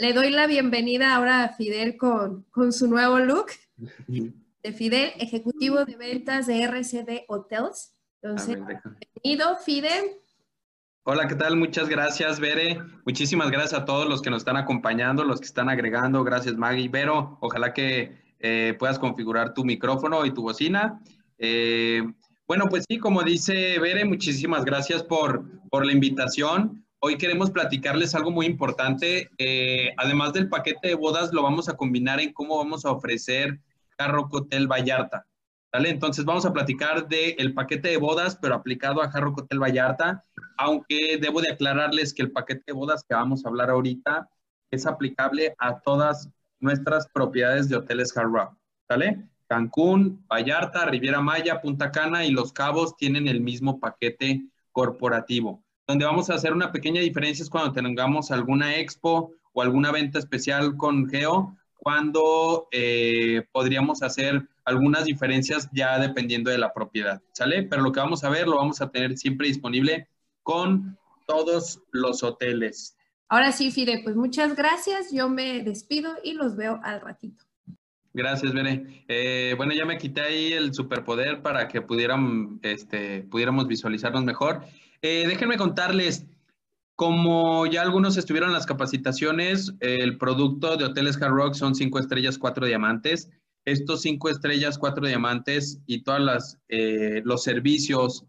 Le doy la bienvenida ahora a Fidel con, con su nuevo look. De Fidel, ejecutivo de ventas de RCD Hotels. Entonces, bienvenido, Fidel. Hola, ¿qué tal? Muchas gracias, Bere. Muchísimas gracias a todos los que nos están acompañando, los que están agregando. Gracias, Maggie. Vero, ojalá que eh, puedas configurar tu micrófono y tu bocina. Eh, bueno, pues sí, como dice Bere, muchísimas gracias por, por la invitación. Hoy queremos platicarles algo muy importante. Eh, además del paquete de bodas, lo vamos a combinar en cómo vamos a ofrecer Carro Hotel Vallarta. ¿Vale? Entonces vamos a platicar del paquete de bodas, pero aplicado a Jarro Hotel Vallarta, aunque debo de aclararles que el paquete de bodas que vamos a hablar ahorita es aplicable a todas nuestras propiedades de hoteles Hard Rock. Cancún, Vallarta, Riviera Maya, Punta Cana y Los Cabos tienen el mismo paquete corporativo. Donde vamos a hacer una pequeña diferencia es cuando tengamos alguna expo o alguna venta especial con Geo, cuando eh, podríamos hacer algunas diferencias ya dependiendo de la propiedad, ¿sale? Pero lo que vamos a ver lo vamos a tener siempre disponible con todos los hoteles. Ahora sí, Fide, pues muchas gracias. Yo me despido y los veo al ratito. Gracias, Bene. Eh, bueno, ya me quité ahí el superpoder para que pudieran, este, pudiéramos visualizarnos mejor. Eh, déjenme contarles, como ya algunos estuvieron en las capacitaciones, el producto de Hoteles Hard Rock son cinco estrellas, cuatro diamantes. Estos cinco estrellas, cuatro diamantes y todos eh, los servicios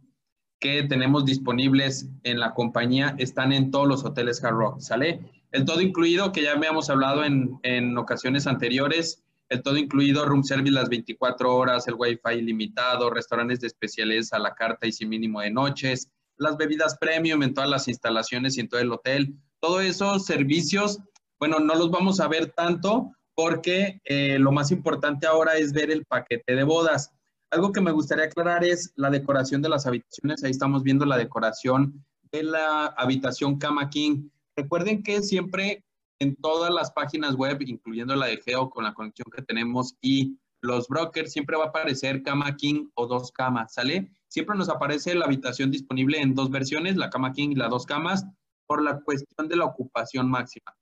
que tenemos disponibles en la compañía están en todos los hoteles Hard Rock, ¿sale? El todo incluido, que ya habíamos hablado en, en ocasiones anteriores, el todo incluido, room service las 24 horas, el wifi ilimitado, restaurantes de especiales a la carta y sin mínimo de noches, las bebidas premium en todas las instalaciones y en todo el hotel. Todos esos servicios, bueno, no los vamos a ver tanto porque eh, lo más importante ahora es ver el paquete de bodas. Algo que me gustaría aclarar es la decoración de las habitaciones. Ahí estamos viendo la decoración de la habitación Cama King. Recuerden que siempre en todas las páginas web, incluyendo la de Geo con la conexión que tenemos y los brokers, siempre va a aparecer Cama King o dos camas, ¿sale? Siempre nos aparece la habitación disponible en dos versiones, la cama king y las dos camas, por la cuestión de la ocupación máxima.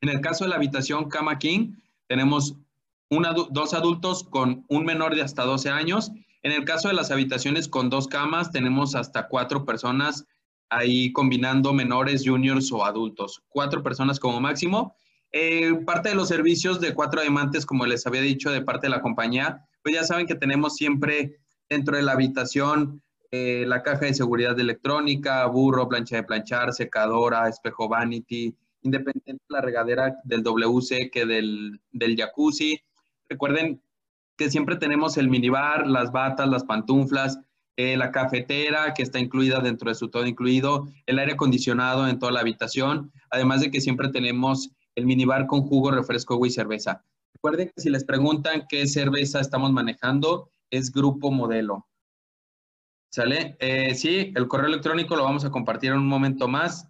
En el caso de la habitación cama king, tenemos dos adultos con un menor de hasta 12 años. En el caso de las habitaciones con dos camas, tenemos hasta cuatro personas ahí combinando menores, juniors o adultos. Cuatro personas como máximo. Eh, parte de los servicios de cuatro diamantes, como les había dicho, de parte de la compañía, pues ya saben que tenemos siempre dentro de la habitación, eh, la caja de seguridad electrónica, burro, plancha de planchar, secadora, espejo vanity, independiente de la regadera del WC que del, del jacuzzi. Recuerden que siempre tenemos el minibar, las batas, las pantuflas, eh, la cafetera que está incluida dentro de su todo incluido, el aire acondicionado en toda la habitación, además de que siempre tenemos el minibar con jugo, refresco y cerveza. Recuerden que si les preguntan qué cerveza estamos manejando, es grupo modelo. ¿Sale? Eh, sí, el correo electrónico lo vamos a compartir en un momento más.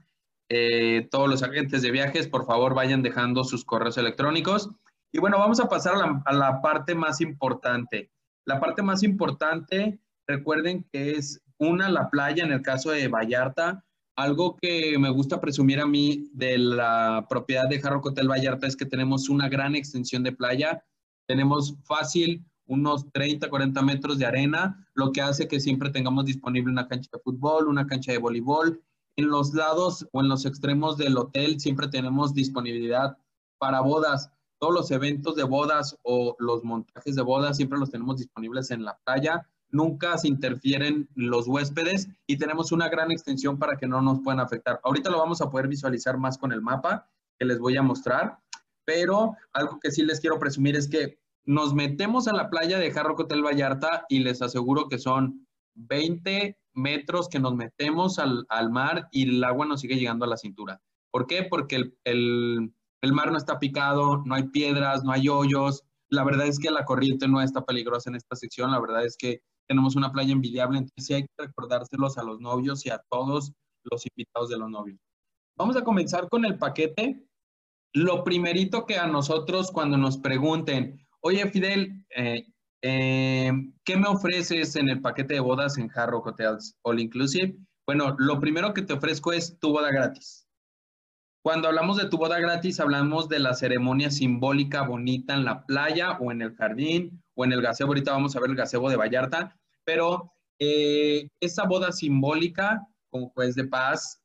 Eh, todos los agentes de viajes, por favor, vayan dejando sus correos electrónicos. Y bueno, vamos a pasar a la, parte más importante. La parte más importante, recuerden que es una, la playa, en el caso de Vallarta. Algo que me gusta presumir a mí de la propiedad de Jarro Hotel Vallarta es que tenemos una gran extensión de playa. Tenemos fácil unos 30, 40 metros de arena, lo que hace que siempre tengamos disponible una cancha de fútbol, una cancha de voleibol. En los lados o en los extremos del hotel siempre tenemos disponibilidad para bodas. Todos los eventos de bodas o los montajes de bodas siempre los tenemos disponibles en la playa. Nunca se interfieren los huéspedes y tenemos una gran extensión para que no nos puedan afectar. Ahorita lo vamos a poder visualizar más con el mapa que les voy a mostrar, pero algo que sí les quiero presumir es que nos metemos a la playa de Jarro Hotel Vallarta y les aseguro que son 20 metros que nos metemos al, mar y el agua nos sigue llegando a la cintura. ¿Por qué? Porque el, mar no está picado, no hay piedras, no hay hoyos. La verdad es que la corriente no está peligrosa en esta sección. La verdad es que tenemos una playa envidiable. Entonces sí hay que recordárselos a los novios y a todos los invitados de los novios. Vamos a comenzar con el paquete. Lo primerito que a nosotros cuando nos pregunten, Oye, Fidel, eh, eh, ¿qué me ofreces en el paquete de bodas en Hard Rock Hotels All Inclusive? Bueno, lo primero que te ofrezco es tu boda gratis. Cuando hablamos de tu boda gratis, hablamos de la ceremonia simbólica bonita en la playa o en el jardín o en el gazebo. Ahorita vamos a ver el gazebo de Vallarta, pero eh, esa boda simbólica con juez de paz,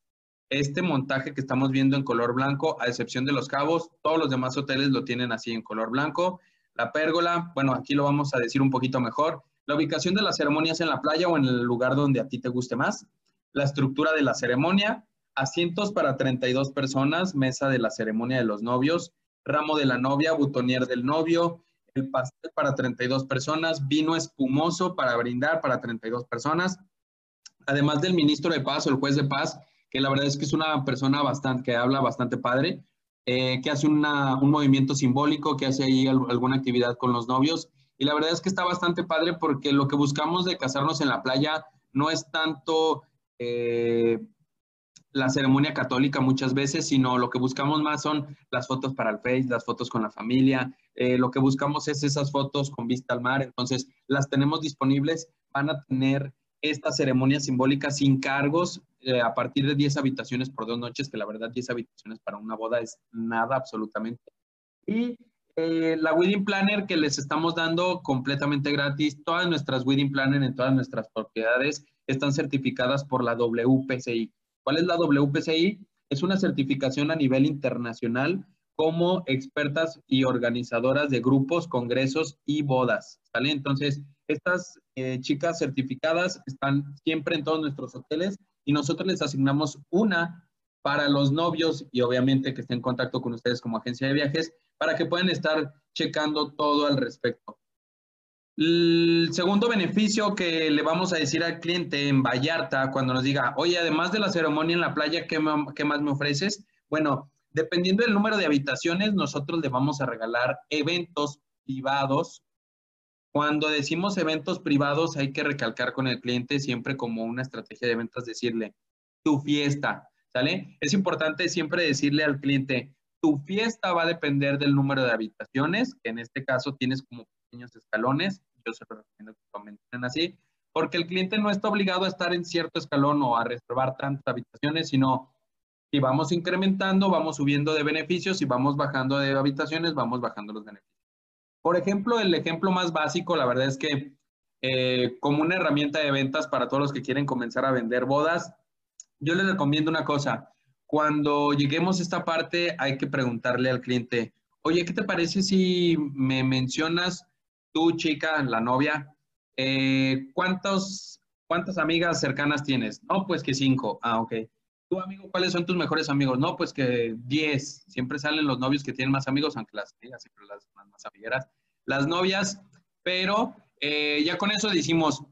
este montaje que estamos viendo en color blanco, a excepción de los cabos, todos los demás hoteles lo tienen así en color blanco. La pérgola, bueno, aquí lo vamos a decir un poquito mejor. La ubicación de las ceremonias en la playa o en el lugar donde a ti te guste más. La estructura de la ceremonia, asientos para 32 personas, mesa de la ceremonia de los novios, ramo de la novia, butonier del novio, el pastel para 32 personas, vino espumoso para brindar para 32 personas, además del ministro de paz o el juez de paz, que la verdad es que es una persona bastante, que habla bastante padre, eh, que hace un movimiento simbólico, que hace ahí alguna actividad con los novios. Y la verdad es que está bastante padre porque lo que buscamos de casarnos en la playa no es tanto eh, la ceremonia católica muchas veces, sino lo que buscamos más son las fotos para el Face, las fotos con la familia. Eh, lo que buscamos es esas fotos con vista al mar. Entonces, las tenemos disponibles. Van a tener esta ceremonia simbólica sin cargos eh, a partir de 10 habitaciones por dos noches, que la verdad 10 habitaciones para una boda es nada absolutamente. Y eh, la Wedding Planner que les estamos dando completamente gratis, todas nuestras Wedding Planner en todas nuestras propiedades están certificadas por la WPCI. ¿Cuál es la WPCI? Es una certificación a nivel internacional como expertas y organizadoras de grupos, congresos y bodas. ¿Sale? Entonces, estas eh, chicas certificadas están siempre en todos nuestros hoteles y nosotros les asignamos una para los novios y obviamente que esté en contacto con ustedes como agencia de viajes para que puedan estar checando todo al respecto. El segundo beneficio que le vamos a decir al cliente en Vallarta cuando nos diga, oye, además de la ceremonia en la playa, ¿qué, qué más me ofreces? Bueno, dependiendo del número de habitaciones, nosotros le vamos a regalar eventos privados cuando decimos eventos privados, hay que recalcar con el cliente siempre como una estrategia de ventas, decirle, tu fiesta, ¿sale? Es importante siempre decirle al cliente, tu fiesta va a depender del número de habitaciones, que en este caso tienes como pequeños escalones, yo se lo recomiendo que lo mantengan así, porque el cliente no está obligado a estar en cierto escalón o a reservar tantas habitaciones, sino si vamos incrementando, vamos subiendo de beneficios, si vamos bajando de habitaciones, vamos bajando los beneficios. Por ejemplo, el ejemplo más básico, la verdad es que eh, como una herramienta de ventas para todos los que quieren comenzar a vender bodas, yo les recomiendo una cosa. Cuando lleguemos a esta parte, hay que preguntarle al cliente, oye, ¿qué te parece si me mencionas tú, chica, la novia, eh, ¿cuántos, cuántas amigas cercanas tienes? No, pues que cinco. Ah, ok. ¿Tú, amigo, cuáles son tus mejores amigos? No, pues que 10. Siempre salen los novios que tienen más amigos, aunque las amigas siempre las, más amigueras. Las novias, pero eh, ya con eso decimos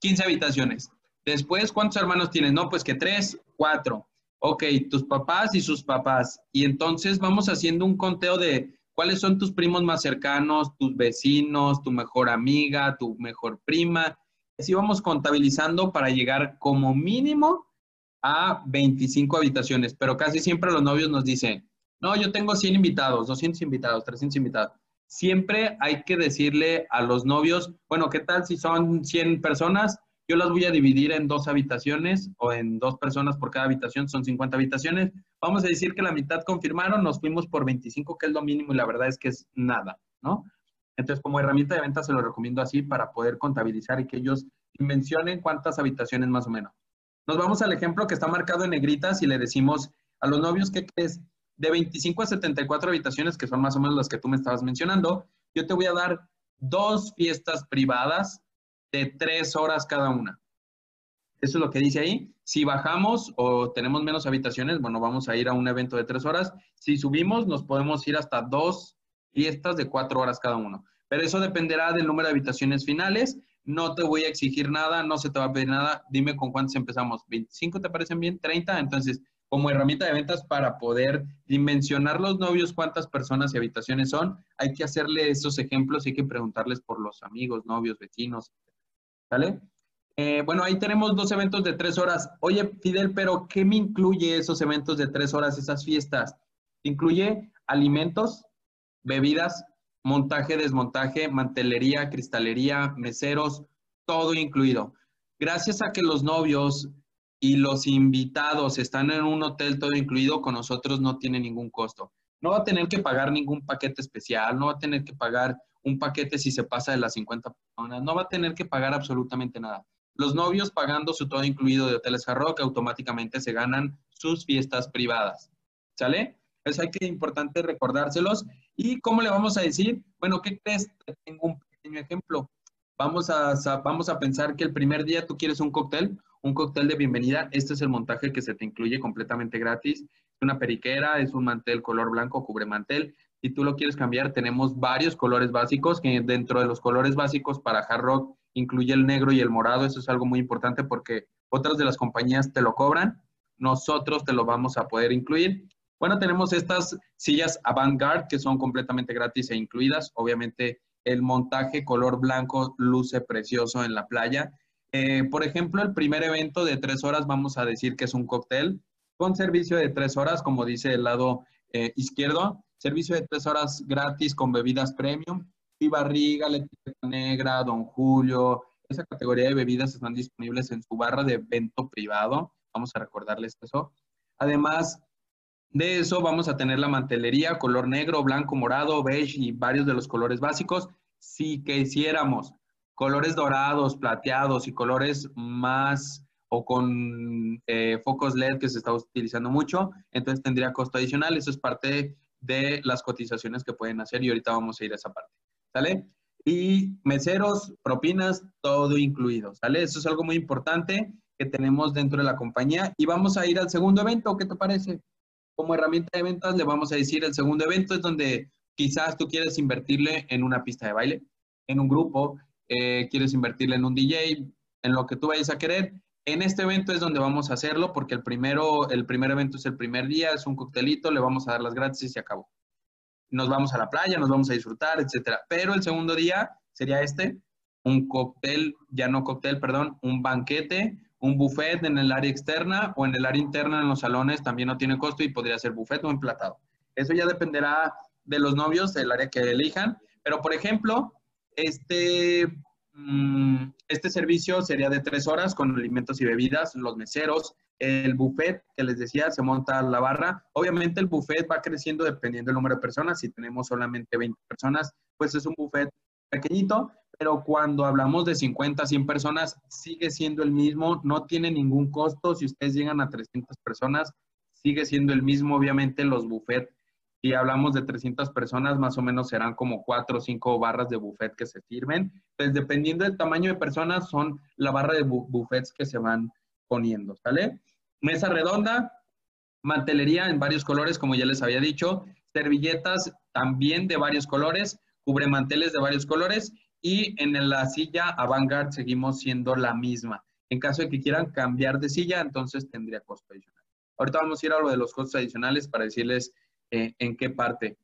15 habitaciones. Después, ¿cuántos hermanos tienes? No, pues que 3, 4. Ok, tus papás y sus papás. Y entonces vamos haciendo un conteo de cuáles son tus primos más cercanos, tus vecinos, tu mejor amiga, tu mejor prima. Así vamos contabilizando para llegar como mínimo a 25 habitaciones, pero casi siempre los novios nos dicen, no, yo tengo 100 invitados, 200 invitados, 300 invitados. Siempre hay que decirle a los novios, bueno, ¿qué tal si son 100 personas? Yo las voy a dividir en dos habitaciones o en dos personas por cada habitación, son 50 habitaciones. Vamos a decir que la mitad confirmaron, nos fuimos por 25, que es lo mínimo y la verdad es que es nada, ¿no? Entonces, como herramienta de venta se lo recomiendo así para poder contabilizar y que ellos mencionen cuántas habitaciones más o menos. Nos vamos al ejemplo que está marcado en negritas y le decimos a los novios que es de 25 a 74 habitaciones, que son más o menos las que tú me estabas mencionando, yo te voy a dar dos fiestas privadas de tres horas cada una. Eso es lo que dice ahí. Si bajamos o tenemos menos habitaciones, bueno, vamos a ir a un evento de tres horas. Si subimos, nos podemos ir hasta dos fiestas de cuatro horas cada uno. Pero eso dependerá del número de habitaciones finales no te voy a exigir nada, no se te va a pedir nada, dime con cuántos empezamos, ¿25 te parecen bien? ¿30? Entonces, como herramienta de ventas para poder dimensionar los novios, cuántas personas y habitaciones son, hay que hacerle esos ejemplos y hay que preguntarles por los amigos, novios, vecinos, ¿vale? Eh, bueno, ahí tenemos dos eventos de tres horas. Oye, Fidel, pero ¿qué me incluye esos eventos de tres horas, esas fiestas? Incluye alimentos, bebidas, montaje, desmontaje, mantelería, cristalería, meseros, todo incluido. Gracias a que los novios y los invitados están en un hotel todo incluido, con nosotros no tiene ningún costo. No va a tener que pagar ningún paquete especial, no va a tener que pagar un paquete si se pasa de las 50 personas, no va a tener que pagar absolutamente nada. Los novios pagando su todo incluido de Hoteles Hard automáticamente se ganan sus fiestas privadas. ¿Sale? Eso hay que importante recordárselos. ¿Y cómo le vamos a decir? Bueno, ¿qué crees? Tengo un pequeño ejemplo. Vamos a, vamos a pensar que el primer día tú quieres un cóctel, un cóctel de bienvenida. Este es el montaje que se te incluye completamente gratis. Una periquera, es un mantel color blanco, cubre mantel. Si tú lo quieres cambiar, tenemos varios colores básicos, que dentro de los colores básicos para Hard Rock incluye el negro y el morado. Eso es algo muy importante porque otras de las compañías te lo cobran. Nosotros te lo vamos a poder incluir. Bueno, tenemos estas sillas avant-garde que son completamente gratis e incluidas. Obviamente el montaje color blanco luce precioso en la playa. Eh, por ejemplo, el primer evento de tres horas vamos a decir que es un cóctel con servicio de tres horas, como dice el lado eh, izquierdo. Servicio de tres horas gratis con bebidas premium y barriga, leche negra, Don Julio. Esa categoría de bebidas están disponibles en su barra de evento privado. Vamos a recordarles eso. Además, de eso vamos a tener la mantelería, color negro, blanco, morado, beige y varios de los colores básicos. Si quisiéramos colores dorados, plateados y colores más o con eh, focos LED que se está utilizando mucho, entonces tendría costo adicional. Eso es parte de las cotizaciones que pueden hacer y ahorita vamos a ir a esa parte. ¿Sale? Y meseros, propinas, todo incluido. ¿Sale? Eso es algo muy importante que tenemos dentro de la compañía. Y vamos a ir al segundo evento. ¿Qué te parece? como herramienta de ventas le vamos a decir el segundo evento es donde quizás tú quieres invertirle en una pista de baile, en un grupo, eh, quieres invertirle en un DJ, en lo que tú vayas a querer. En este evento es donde vamos a hacerlo porque el, primero, el primer evento es el primer día, es un coctelito, le vamos a dar las gratis y se acabó. Nos vamos a la playa, nos vamos a disfrutar, etcétera. Pero el segundo día sería este, un cóctel, ya no cóctel, perdón, un banquete un buffet en el área externa o en el área interna en los salones también no tiene costo y podría ser buffet o emplatado. Eso ya dependerá de los novios, del área que elijan. Pero, por ejemplo, este, mm, este servicio sería de tres horas con alimentos y bebidas, los meseros, el buffet que les decía, se monta la barra. Obviamente el buffet va creciendo dependiendo del número de personas. Si tenemos solamente 20 personas, pues es un buffet pequeñito, pero cuando hablamos de 50, 100 personas, sigue siendo el mismo, no tiene ningún costo. Si ustedes llegan a 300 personas, sigue siendo el mismo. Obviamente los buffets, si hablamos de 300 personas, más o menos serán como 4 o 5 barras de buffet que se sirven. Pues dependiendo del tamaño de personas, son la barra de buffets que se van poniendo, ¿sale? Mesa redonda, mantelería en varios colores, como ya les había dicho, servilletas también de varios colores, cubremanteles de varios colores y en la silla avant seguimos siendo la misma. En caso de que quieran cambiar de silla, entonces tendría costo adicional. Ahorita vamos a ir a lo de los costos adicionales para decirles eh, en qué parte.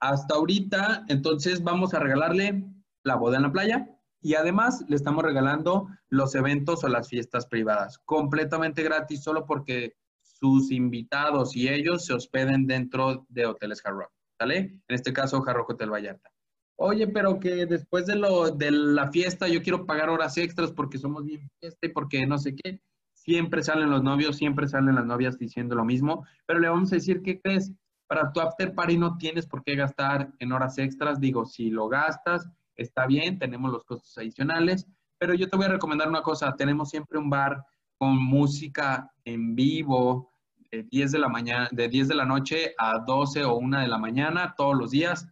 Hasta ahorita, entonces vamos a regalarle la boda en la playa y además le estamos regalando los eventos o las fiestas privadas, completamente gratis, solo porque sus invitados y ellos se hospeden dentro de hoteles Hard Rock, ¿sale? En este caso, Hard Hotel Vallarta oye, pero que después de, lo, de la fiesta yo quiero pagar horas extras porque somos bien fiesta y porque no sé qué. Siempre salen los novios, siempre salen las novias diciendo lo mismo, pero le vamos a decir, ¿qué crees? Para tu after party no tienes por qué gastar en horas extras. Digo, si lo gastas, está bien, tenemos los costos adicionales, pero yo te voy a recomendar una cosa, tenemos siempre un bar con música en vivo de 10 de la mañana, de 10 de la noche a 12 o 1 de la mañana todos los días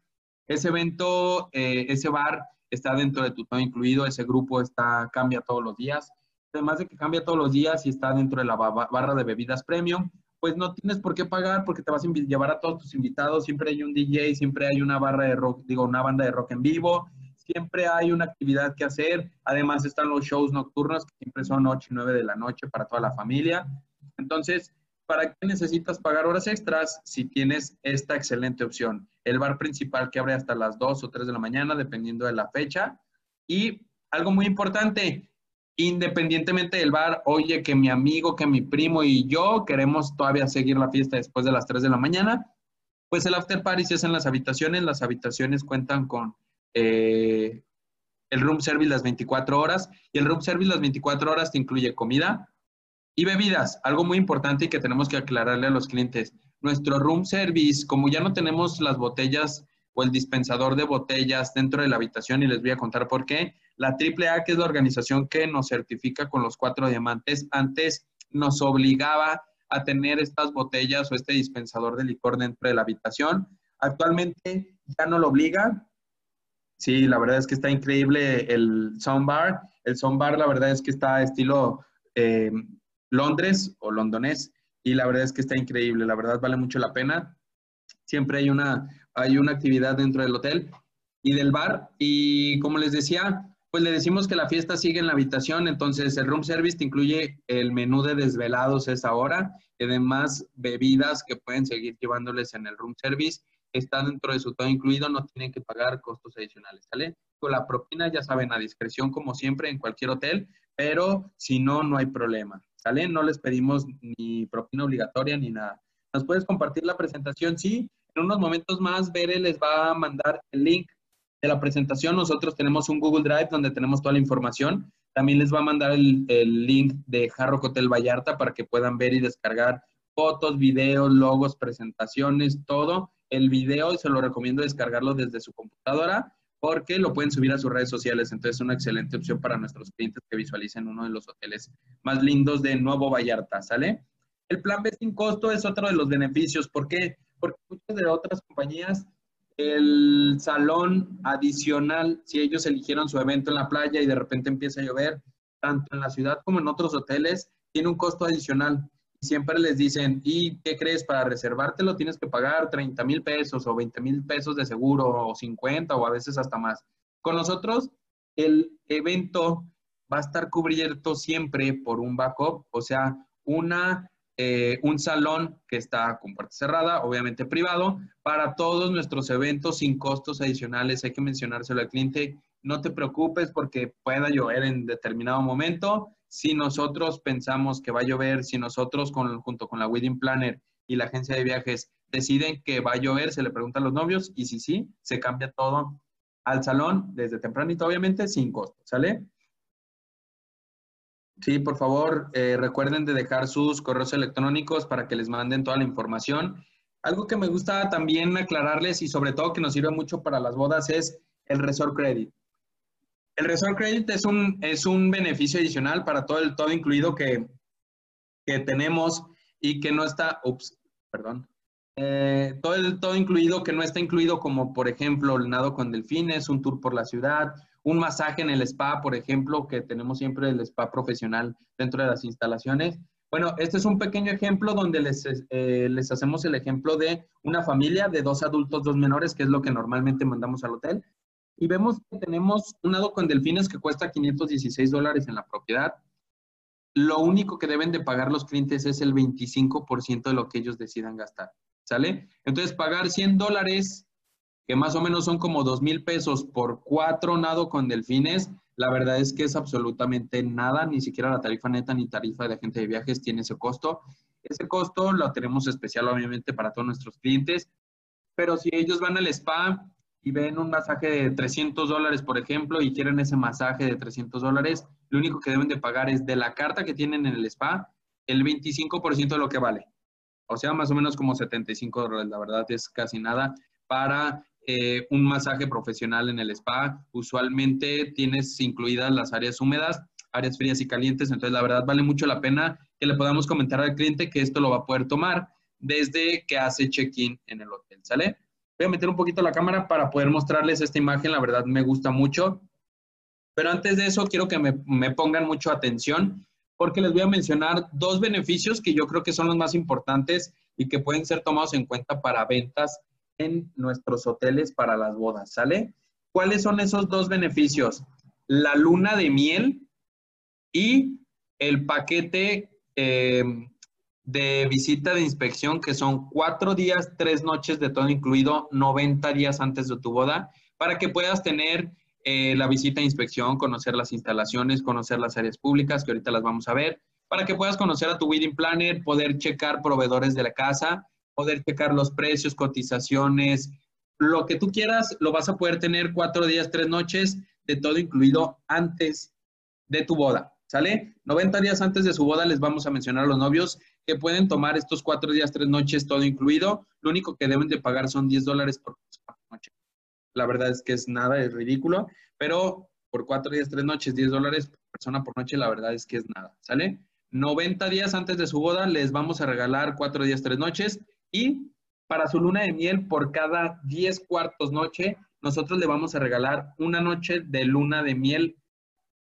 ese evento, eh, ese bar está dentro de tu todo incluido, ese grupo está, cambia todos los días. Además de que cambia todos los días y está dentro de la barra de bebidas premium, pues no tienes por qué pagar porque te vas a llevar a todos tus invitados. Siempre hay un DJ, siempre hay una barra de rock, digo, una banda de rock en vivo, siempre hay una actividad que hacer. Además están los shows nocturnos que siempre son 8 y 9 de la noche para toda la familia. Entonces, ¿para qué necesitas pagar horas extras si tienes esta excelente opción? El bar principal que abre hasta las 2 o 3 de la mañana, dependiendo de la fecha. Y algo muy importante, independientemente del bar, oye, que mi amigo, que mi primo y yo queremos todavía seguir la fiesta después de las 3 de la mañana, pues el after party se hace en las habitaciones. Las habitaciones cuentan con eh, el room service las 24 horas y el room service las 24 horas te incluye comida, Y bebidas, algo muy importante y que tenemos que aclararle a los clientes. Nuestro room service, como ya no tenemos las botellas o el dispensador de botellas dentro de la habitación y les voy a contar por qué. La AAA, que es la organización que nos certifica con los cuatro diamantes, antes nos obligaba a tener estas botellas o este dispensador de licor dentro de la habitación. Actualmente ya no lo obliga. Sí, la verdad es que está increíble el soundbar. El soundbar, la verdad es que está estilo eh, Londres o londonés y la verdad es que está increíble. La verdad vale mucho la pena. Siempre hay una, hay una actividad dentro del hotel y del bar. Y como les decía, pues le decimos que la fiesta sigue en la habitación, entonces el room service te incluye el menú de desvelados esa hora, y además bebidas que pueden seguir llevándoles en el room service. Está dentro de su todo incluido, no tienen que pagar costos adicionales, ¿sale? Con la propina, ya saben, a discreción como siempre en cualquier hotel, pero si no, no hay problema, ¿sale? No les pedimos ni propina obligatoria ni nada. ¿Nos puedes compartir la presentación? Sí, en unos momentos más, Bere les va a mandar el link de la presentación. Nosotros tenemos un Google Drive donde tenemos toda la información. También les va a mandar el, link de Jarro Hotel Vallarta para que puedan ver y descargar fotos, videos, logos, presentaciones, todo. El video se lo recomiendo descargarlo desde su computadora porque lo pueden subir a sus redes sociales. Entonces es una excelente opción para nuestros clientes que visualicen uno de los hoteles más lindos de Nuevo Vallarta, ¿sale? El plan B sin costo es otro de los beneficios. ¿Por qué? porque muchas de otras compañías, el salón adicional, si ellos eligieron su evento en la playa y de repente empieza a llover, tanto en la ciudad como en otros hoteles, tiene un costo adicional. Siempre les dicen, ¿y qué crees? Para reservártelo tienes que pagar 30 mil pesos o 20 mil pesos de seguro o 50 o a veces hasta más. Con nosotros, el evento va a estar cubierto siempre por un backup, o sea, una eh, un salón que está con puerta cerrada, obviamente privado, para todos nuestros eventos sin costos adicionales. Hay que mencionárselo al cliente. No te preocupes porque pueda llover en determinado momento. Si nosotros pensamos que va a llover, si nosotros con, junto con la Wedding Planner y la agencia de viajes deciden que va a llover, se le pregunta a los novios y si sí, se cambia todo al salón desde tempranito, obviamente, sin costo, ¿sale? Sí, por favor, eh, recuerden de dejar sus correos electrónicos para que les manden toda la información. Algo que me gusta también aclararles y sobre todo que nos sirve mucho para las bodas es el Resort Credit. El Resort Credit es un, es un beneficio adicional para todo el todo incluido que, que tenemos y que no está, ups, perdón, eh, todo el todo incluido que no está incluido como por ejemplo el nado con delfines, un tour por la ciudad, un masaje en el spa, por ejemplo, que tenemos siempre el spa profesional dentro de las instalaciones. Bueno, este es un pequeño ejemplo donde les, eh, les hacemos el ejemplo de una familia de dos adultos, dos menores, que es lo que normalmente mandamos al hotel. Y vemos que tenemos un lado con delfines que cuesta 516 dólares en la propiedad. Lo único que deben de pagar los clientes es el 25% de lo que ellos decidan gastar. ¿Sale? Entonces, pagar 100 dólares que más o menos son como dos mil pesos por cuatro nado con delfines, la verdad es que es absolutamente nada, ni siquiera la tarifa neta ni tarifa de agente de viajes tiene ese costo. Ese costo lo tenemos especial obviamente para todos nuestros clientes, pero si ellos van al spa y ven un masaje de 300 dólares, por ejemplo, y quieren ese masaje de 300 dólares, lo único que deben de pagar es de la carta que tienen en el spa, el 25% de lo que vale. O sea, más o menos como 75 dólares, la verdad es casi nada para eh, un masaje profesional en el spa. Usualmente tienes incluidas las áreas húmedas, áreas frías y calientes, entonces la verdad vale mucho la pena que le podamos comentar al cliente que esto lo va a poder tomar desde que hace check-in en el hotel, ¿sale? Voy a meter un poquito la cámara para poder mostrarles esta imagen, la verdad me gusta mucho. Pero antes de eso, quiero que me, me pongan mucho atención porque les voy a mencionar dos beneficios que yo creo que son los más importantes y que pueden ser tomados en cuenta para ventas en nuestros hoteles para las bodas, ¿sale? ¿Cuáles son esos dos beneficios? La luna de miel y el paquete em, de visita de inspección, que son cuatro días, tres noches de todo incluido, 90 días antes de tu boda, para que puedas tener eh, la visita de inspección, conocer las instalaciones, conocer las áreas públicas, que ahorita las vamos a ver, para que puedas conocer a tu wedding planner, poder checar proveedores de la casa poder checar los precios, cotizaciones, lo que tú quieras, lo vas a poder tener cuatro días, tres noches, de todo incluido antes de tu boda. ¿Sale? 90 días antes de su boda les vamos a mencionar a los novios que pueden tomar estos cuatro días, tres noches, todo incluido. Lo único que deben de pagar son 10 dólares por noche. La verdad es que es nada, es ridículo, pero por cuatro días, tres noches, 10 dólares por persona por noche, la verdad es que es nada. ¿Sale? 90 días antes de su boda les vamos a regalar cuatro días, tres noches y para su luna de miel, por cada 10 cuartos noche, nosotros le vamos a regalar una noche de luna de miel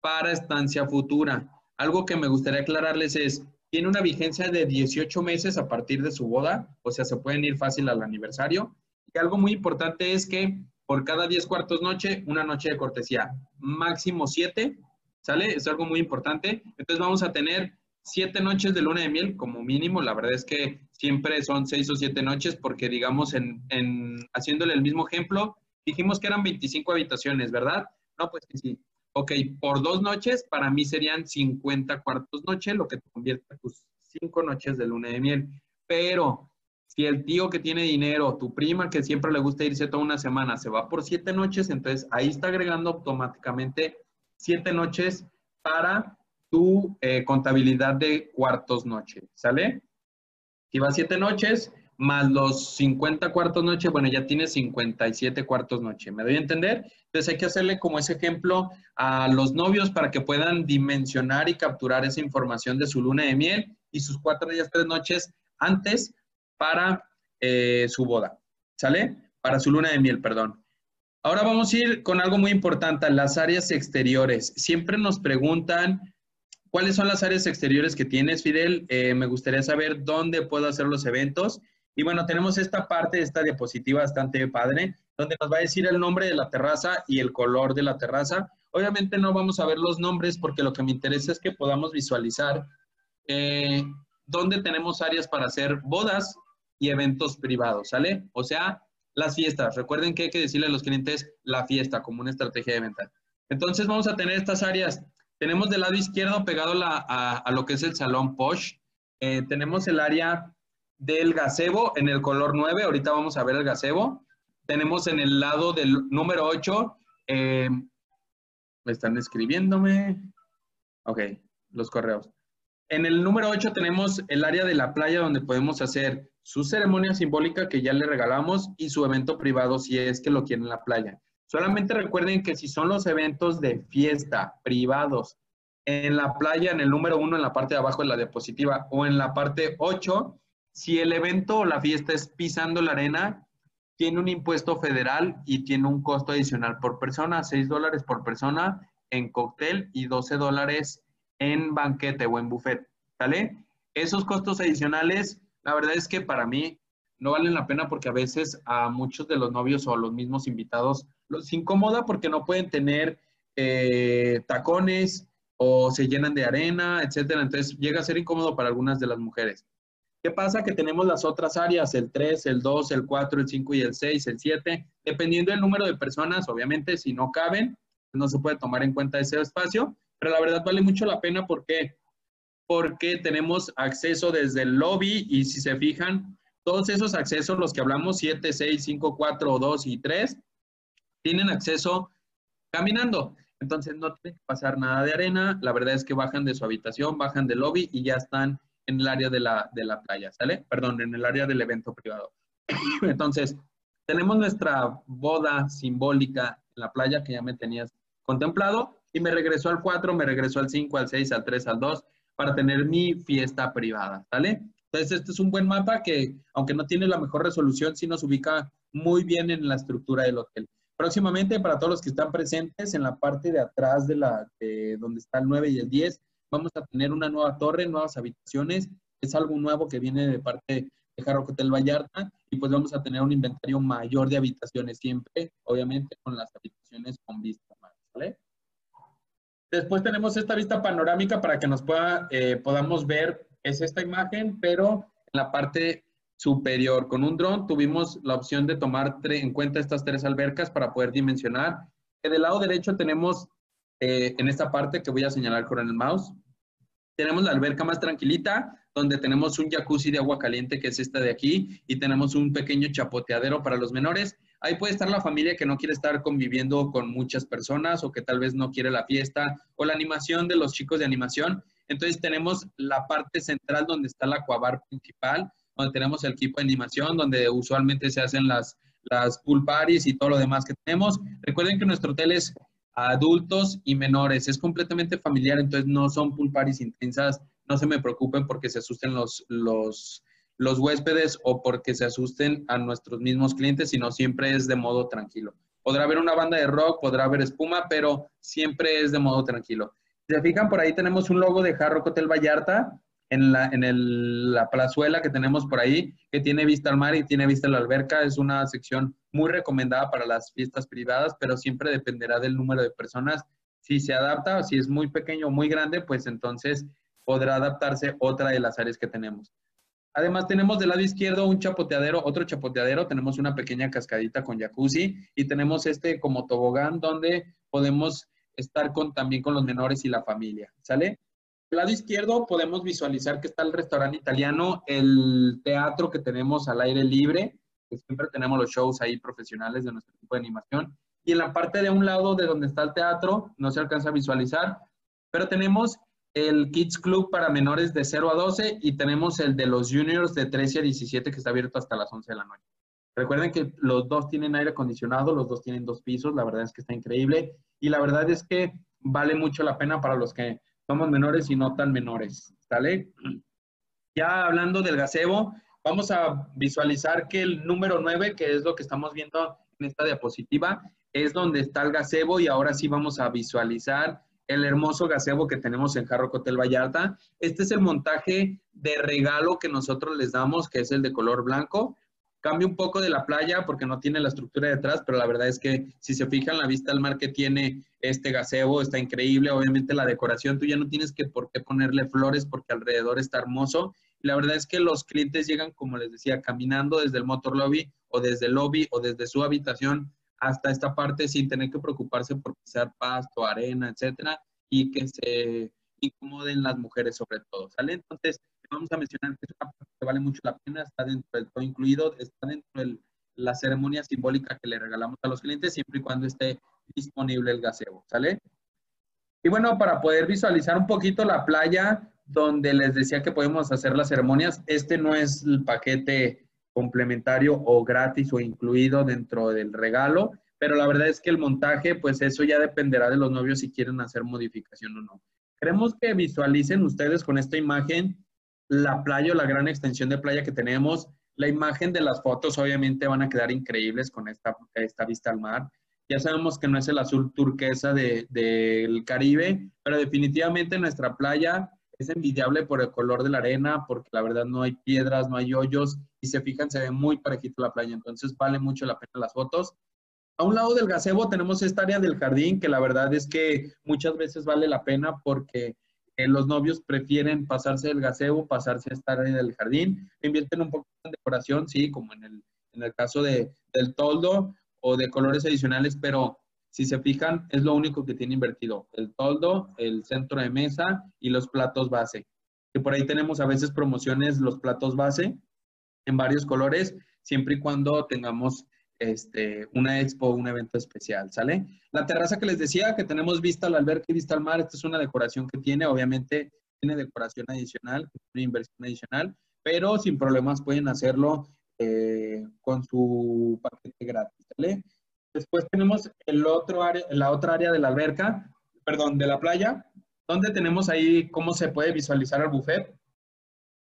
para estancia futura. Algo que me gustaría aclararles es, tiene una vigencia de 18 meses a partir de su boda, o sea, se pueden ir fácil al aniversario. Y algo muy importante es que por cada 10 cuartos noche, una noche de cortesía, máximo 7, ¿sale? Es algo muy importante. Entonces vamos a tener 7 noches de luna de miel como mínimo. La verdad es que siempre son 6 o 7 noches porque, digamos, en, en haciéndole el mismo ejemplo, dijimos que eran 25 habitaciones, ¿verdad? No, pues sí. Ok, por dos noches, para mí serían 50 cuartos noche, lo que te convierte en tus cinco noches de luna de miel. Pero si el tío que tiene dinero, tu prima que siempre le gusta irse toda una semana, se va por siete noches, entonces ahí está agregando automáticamente siete noches para tu eh, contabilidad de cuartos noche, ¿sale? Si va siete noches, más los 50 cuartos noche, bueno, ya tienes 57 cuartos noche. ¿Me doy a entender? Entonces hay que hacerle como ese ejemplo a los novios para que puedan dimensionar y capturar esa información de su luna de miel y sus cuatro días, tres noches antes para eh, su boda. ¿Sale? Para su luna de miel, perdón. Ahora vamos a ir con algo muy importante, las áreas exteriores. Siempre nos preguntan cuáles son las áreas exteriores que tienes, Fidel. Eh, me gustaría saber dónde puedo hacer los eventos. Y bueno, tenemos esta parte, esta diapositiva bastante padre, donde nos va a decir el nombre de la terraza y el color de la terraza. Obviamente no vamos a ver los nombres porque lo que me interesa es que podamos visualizar eh, dónde tenemos áreas para hacer bodas y eventos privados, ¿sale? O sea, las fiestas. Recuerden que hay que decirle a los clientes la fiesta como una estrategia de venta. Entonces vamos a tener estas áreas. Tenemos del lado izquierdo pegado a, lo que es el salón Posh. Eh, tenemos el área del gazebo en el color 9. Ahorita vamos a ver el gazebo. Tenemos en el lado del número 8, eh, me están escribiéndome. Ok, los correos. En el número 8 tenemos el área de la playa donde podemos hacer su ceremonia simbólica que ya le regalamos y su evento privado si es que lo quieren en la playa. Solamente recuerden que si son los eventos de fiesta privados en la playa, en el número 1, en la parte de abajo de la diapositiva, o en la parte 8, si el evento o la fiesta es pisando la arena, tiene un impuesto federal y tiene un costo adicional por persona, 6 dólares por persona en cóctel y 12 dólares en banquete o en buffet, ¿sale? Esos costos adicionales, la verdad es que para mí no valen la pena porque a veces a muchos de los novios o a los mismos invitados los incomoda porque no pueden tener eh, tacones o se llenan de arena, etcétera. Entonces llega a ser incómodo para algunas de las mujeres. ¿Qué pasa? Que tenemos las otras áreas, el 3, el 2, el 4, el 5 y el 6, el 7, dependiendo del número de personas, obviamente, si no caben, no se puede tomar en cuenta ese espacio, pero la verdad vale mucho la pena porque porque tenemos acceso desde el lobby y si se fijan, todos esos accesos, los que hablamos, 7, 6, 5, 4, 2 y 3, tienen acceso caminando. Entonces no tienen que pasar nada de arena, la verdad es que bajan de su habitación, bajan del lobby y ya están en el área de la, de la playa, ¿sale? Perdón, en el área del evento privado. Entonces, tenemos nuestra boda simbólica en la playa que ya me tenías contemplado y me regresó al 4, me regresó al 5, al 6, al 3, al 2 para tener mi fiesta privada, ¿sale? Entonces, este es un buen mapa que, aunque no tiene la mejor resolución, sí nos ubica muy bien en la estructura del hotel. Próximamente, para todos los que están presentes, en la parte de atrás de la de donde está el 9 y el 10, Vamos a tener una nueva torre, nuevas habitaciones. Es algo nuevo que viene de parte de Jarro Hotel Vallarta y pues vamos a tener un inventario mayor de habitaciones siempre, obviamente con las habitaciones con vista ¿vale? Después tenemos esta vista panorámica para que nos pueda, eh, podamos ver, es esta imagen, pero en la parte superior. Con un dron tuvimos la opción de tomar en cuenta estas tres albercas para poder dimensionar. del lado derecho tenemos eh, en esta parte que voy a señalar con el mouse. Tenemos la alberca más tranquilita, donde tenemos un jacuzzi de agua caliente, que es esta de aquí, y tenemos un pequeño chapoteadero para los menores. Ahí puede estar la familia que no quiere estar conviviendo con muchas personas o que tal vez no quiere la fiesta o la animación de los chicos de animación. Entonces tenemos la parte central donde está la cuabar principal, donde tenemos el equipo de animación, donde usualmente se hacen las, las pool parties y todo lo demás que tenemos. Recuerden que nuestro hotel es adultos y menores, es completamente familiar, entonces no son pool parties intensas, no se me preocupen porque se asusten los, los, los huéspedes o porque se asusten a nuestros mismos clientes, sino siempre es de modo tranquilo. Podrá haber una banda de rock, podrá haber espuma, pero siempre es de modo tranquilo. Si se fijan, por ahí tenemos un logo de Hard Hotel Vallarta en, la, en el, la plazuela que tenemos por ahí, que tiene vista al mar y tiene vista a la alberca. Es una sección muy recomendada para las fiestas privadas, pero siempre dependerá del número de personas. Si se adapta, si es muy pequeño o muy grande, pues entonces podrá adaptarse otra de las áreas que tenemos. Además, tenemos del lado izquierdo un chapoteadero, otro chapoteadero, tenemos una pequeña cascadita con jacuzzi y tenemos este como tobogán donde podemos estar con, también con los menores y la familia, ¿sale? Lado izquierdo podemos visualizar que está el restaurante italiano, el teatro que tenemos al aire libre, que siempre tenemos los shows ahí profesionales de nuestro tipo de animación. Y en la parte de un lado de donde está el teatro, no se alcanza a visualizar, pero tenemos el Kids Club para menores de 0 a 12 y tenemos el de los juniors de 13 a 17 que está abierto hasta las 11 de la noche. Recuerden que los dos tienen aire acondicionado, los dos tienen dos pisos, la verdad es que está increíble y la verdad es que vale mucho la pena para los que somos menores y no tan menores, ¿sale? Ya hablando del gazebo, vamos a visualizar que el número 9, que es lo que estamos viendo en esta diapositiva, es donde está el gazebo y ahora sí vamos a visualizar el hermoso gazebo que tenemos en Jarro Hotel Vallarta. Este es el montaje de regalo que nosotros les damos, que es el de color blanco. Cambia un poco de la playa porque no tiene la estructura detrás, pero la verdad es que si se fijan la vista al mar que tiene este gazebo está increíble. Obviamente la decoración, tú ya no tienes que por qué ponerle flores porque alrededor está hermoso. la verdad es que los clientes llegan, como les decía, caminando desde el motor lobby o desde el lobby o desde su habitación hasta esta parte sin tener que preocuparse por pisar pasto, arena, etcétera, y que se incomoden las mujeres sobre todo, ¿sale? Entonces, vamos a mencionar que es una parte que vale mucho la pena, está dentro del todo incluido, está dentro de la ceremonia simbólica que le regalamos a los clientes, siempre y cuando esté disponible el gazebo, ¿sale? Y bueno, para poder visualizar un poquito la playa donde les decía que podemos hacer las ceremonias, este no es el paquete complementario o gratis o incluido dentro del regalo, pero la verdad es que el montaje, pues eso ya dependerá de los novios si quieren hacer modificación o no. Queremos que visualicen ustedes con esta imagen la playa o la gran extensión de playa que tenemos. La imagen de las fotos obviamente van a quedar increíbles con esta, esta vista al mar. Ya sabemos que no es el azul turquesa del de, Caribe, pero definitivamente nuestra playa es envidiable por el color de la arena, porque la verdad no hay piedras, no hay hoyos, y se fijan, se ve muy parejito la playa, entonces vale mucho la pena las fotos. A un lado del gazebo tenemos esta área del jardín, que la verdad es que muchas veces vale la pena porque eh, los novios prefieren pasarse del gazebo, pasarse a esta área del jardín, invierten un poco en decoración, sí, como en el, en el caso de, del toldo o de colores adicionales, pero si se fijan, es lo único que tiene invertido. El toldo, el centro de mesa y los platos base. Que por ahí tenemos a veces promociones, los platos base en varios colores, siempre y cuando tengamos este, una expo, un evento especial, ¿sale? La terraza que les decía, que tenemos vista al alberca y vista al mar, esta es una decoración que tiene, obviamente tiene decoración adicional, una inversión adicional, pero sin problemas pueden hacerlo eh, con su paquete gratis, ¿sale? Después tenemos el otro área, la otra área de la alberca, perdón, de la playa, donde tenemos ahí cómo se puede visualizar el buffet,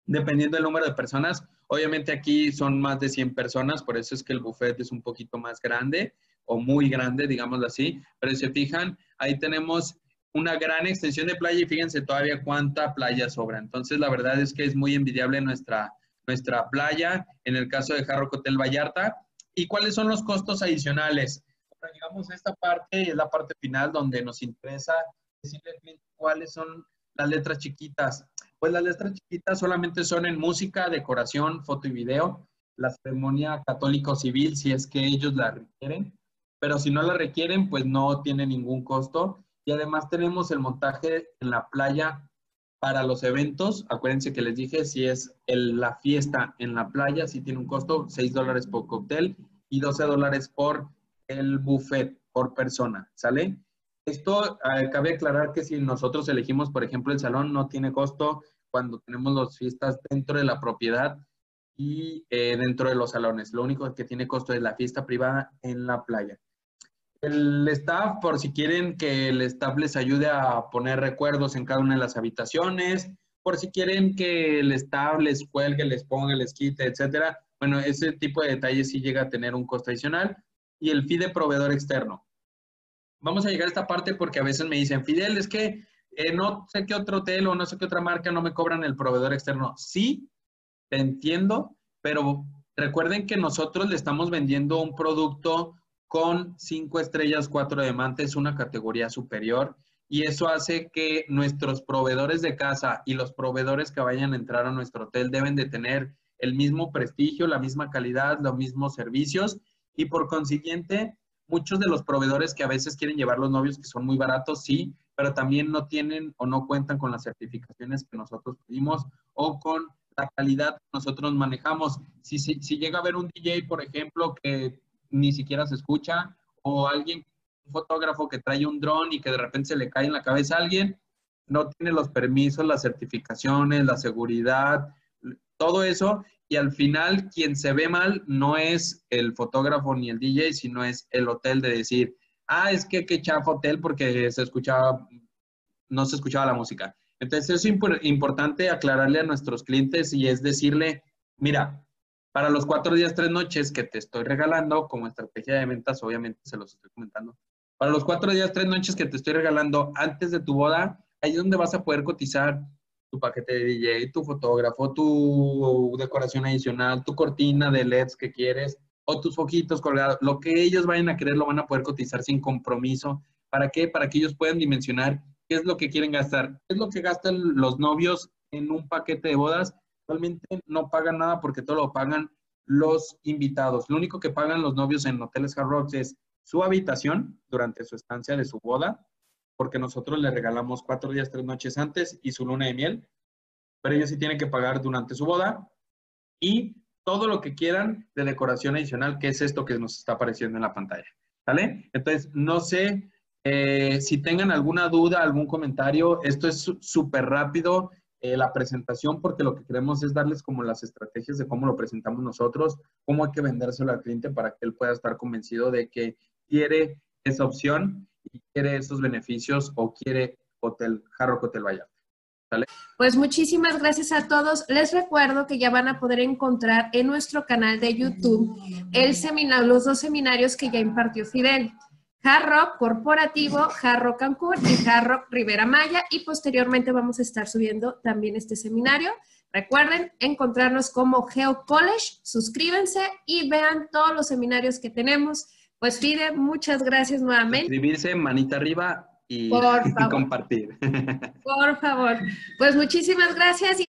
dependiendo del número de personas. Obviamente aquí son más de 100 personas, por eso es que el buffet es un poquito más grande o muy grande, digámoslo así. Pero si se fijan, ahí tenemos una gran extensión de playa y fíjense todavía cuánta playa sobra. Entonces, la verdad es que es muy envidiable nuestra, nuestra playa, en el caso de Jarro Hotel Vallarta. ¿Y cuáles son los costos adicionales? Bueno, digamos, esta parte es la parte final donde nos interesa decirles cuáles son las letras chiquitas. Pues las letras chiquitas solamente son en música, decoración, foto y video, la ceremonia católico civil si es que ellos la requieren, pero si no la requieren, pues no tiene ningún costo. Y además tenemos el montaje en la playa para los eventos. Acuérdense que les dije, si es la fiesta en la playa, si tiene un costo, 6 dólares por cóctel. y 12 dólares por el buffet por persona, ¿sale? Esto eh, cabe aclarar que si nosotros elegimos, por ejemplo, el salón, no tiene costo cuando tenemos las fiestas dentro de la propiedad y eh, dentro de los salones. Lo único que tiene costo es la fiesta privada en la playa. El staff, por si quieren que el staff les ayude a poner recuerdos en cada una de las habitaciones, por si quieren que el staff les cuelgue, les ponga, les quite, etcétera. Bueno, ese tipo de detalles sí llega a tener un costo adicional. Y el fee de proveedor externo. Vamos a llegar a esta parte porque a veces me dicen, Fidel, es que eh, no sé qué otro hotel o no sé qué otra marca no me cobran el proveedor externo. Sí, te entiendo, pero recuerden que nosotros le estamos vendiendo un producto con cinco estrellas, cuatro diamantes, una categoría superior y eso hace que nuestros proveedores de casa y los proveedores que vayan a entrar a nuestro hotel deben de tener el mismo prestigio, la misma calidad, los mismos servicios y por consiguiente muchos de los proveedores que a veces quieren llevar los novios que son muy baratos, sí, pero también no tienen o no cuentan con las certificaciones que nosotros pedimos o con la calidad que nosotros manejamos. Si, si, si llega a haber un DJ, por ejemplo, que ni siquiera se escucha o alguien fotógrafo que trae un dron y que de repente se le cae en la cabeza a alguien, no tiene los permisos, las certificaciones, la seguridad, todo eso. Y al final, quien se ve mal no es el fotógrafo ni el DJ, sino es el hotel de decir, ah, es que qué chafa hotel porque se escuchaba, no se escuchaba la música. Entonces es importante aclararle a nuestros clientes y es decirle, mira, para los cuatro días, tres noches que te estoy regalando como estrategia de ventas, obviamente se los estoy comentando, para los cuatro días, tres noches que te estoy regalando antes de tu boda, ahí es donde vas a poder cotizar tu paquete de DJ, tu fotógrafo, tu decoración adicional, tu cortina de LEDs que quieres o tus foquitos colgados. Lo que ellos vayan a querer lo van a poder cotizar sin compromiso. ¿Para qué? Para que ellos puedan dimensionar qué es lo que quieren gastar. ¿Qué es lo que gastan los novios en un paquete de bodas? Realmente no pagan nada porque todo lo pagan los invitados. Lo único que pagan los novios en hoteles Hard es su habitación durante su estancia de su boda, porque nosotros le regalamos cuatro días, tres noches antes y su luna de miel, pero ellos sí tienen que pagar durante su boda y todo lo que quieran de decoración adicional, que es esto que nos está apareciendo en la pantalla. ¿Vale? Entonces, no sé eh, si tengan alguna duda, algún comentario. Esto es súper rápido. Eh, la presentación porque lo que queremos es darles como las estrategias de cómo lo presentamos nosotros, cómo hay que vendérselo al cliente para que él pueda estar convencido de que quiere esa opción y quiere esos beneficios o quiere Hotel Jarro Hotel Vallarta. Pues muchísimas gracias a todos. Les recuerdo que ya van a poder encontrar en nuestro canal de YouTube el seminario, los dos seminarios que ya impartió Fidel. Hard Corporativo, Hard Cancún y Hard Rivera Maya y posteriormente vamos a estar subiendo también este seminario. Recuerden encontrarnos como Geo College, suscríbanse y vean todos los seminarios que tenemos pues Fide, muchas gracias nuevamente. Suscribirse, manita arriba y, y compartir. Por favor. Pues muchísimas gracias.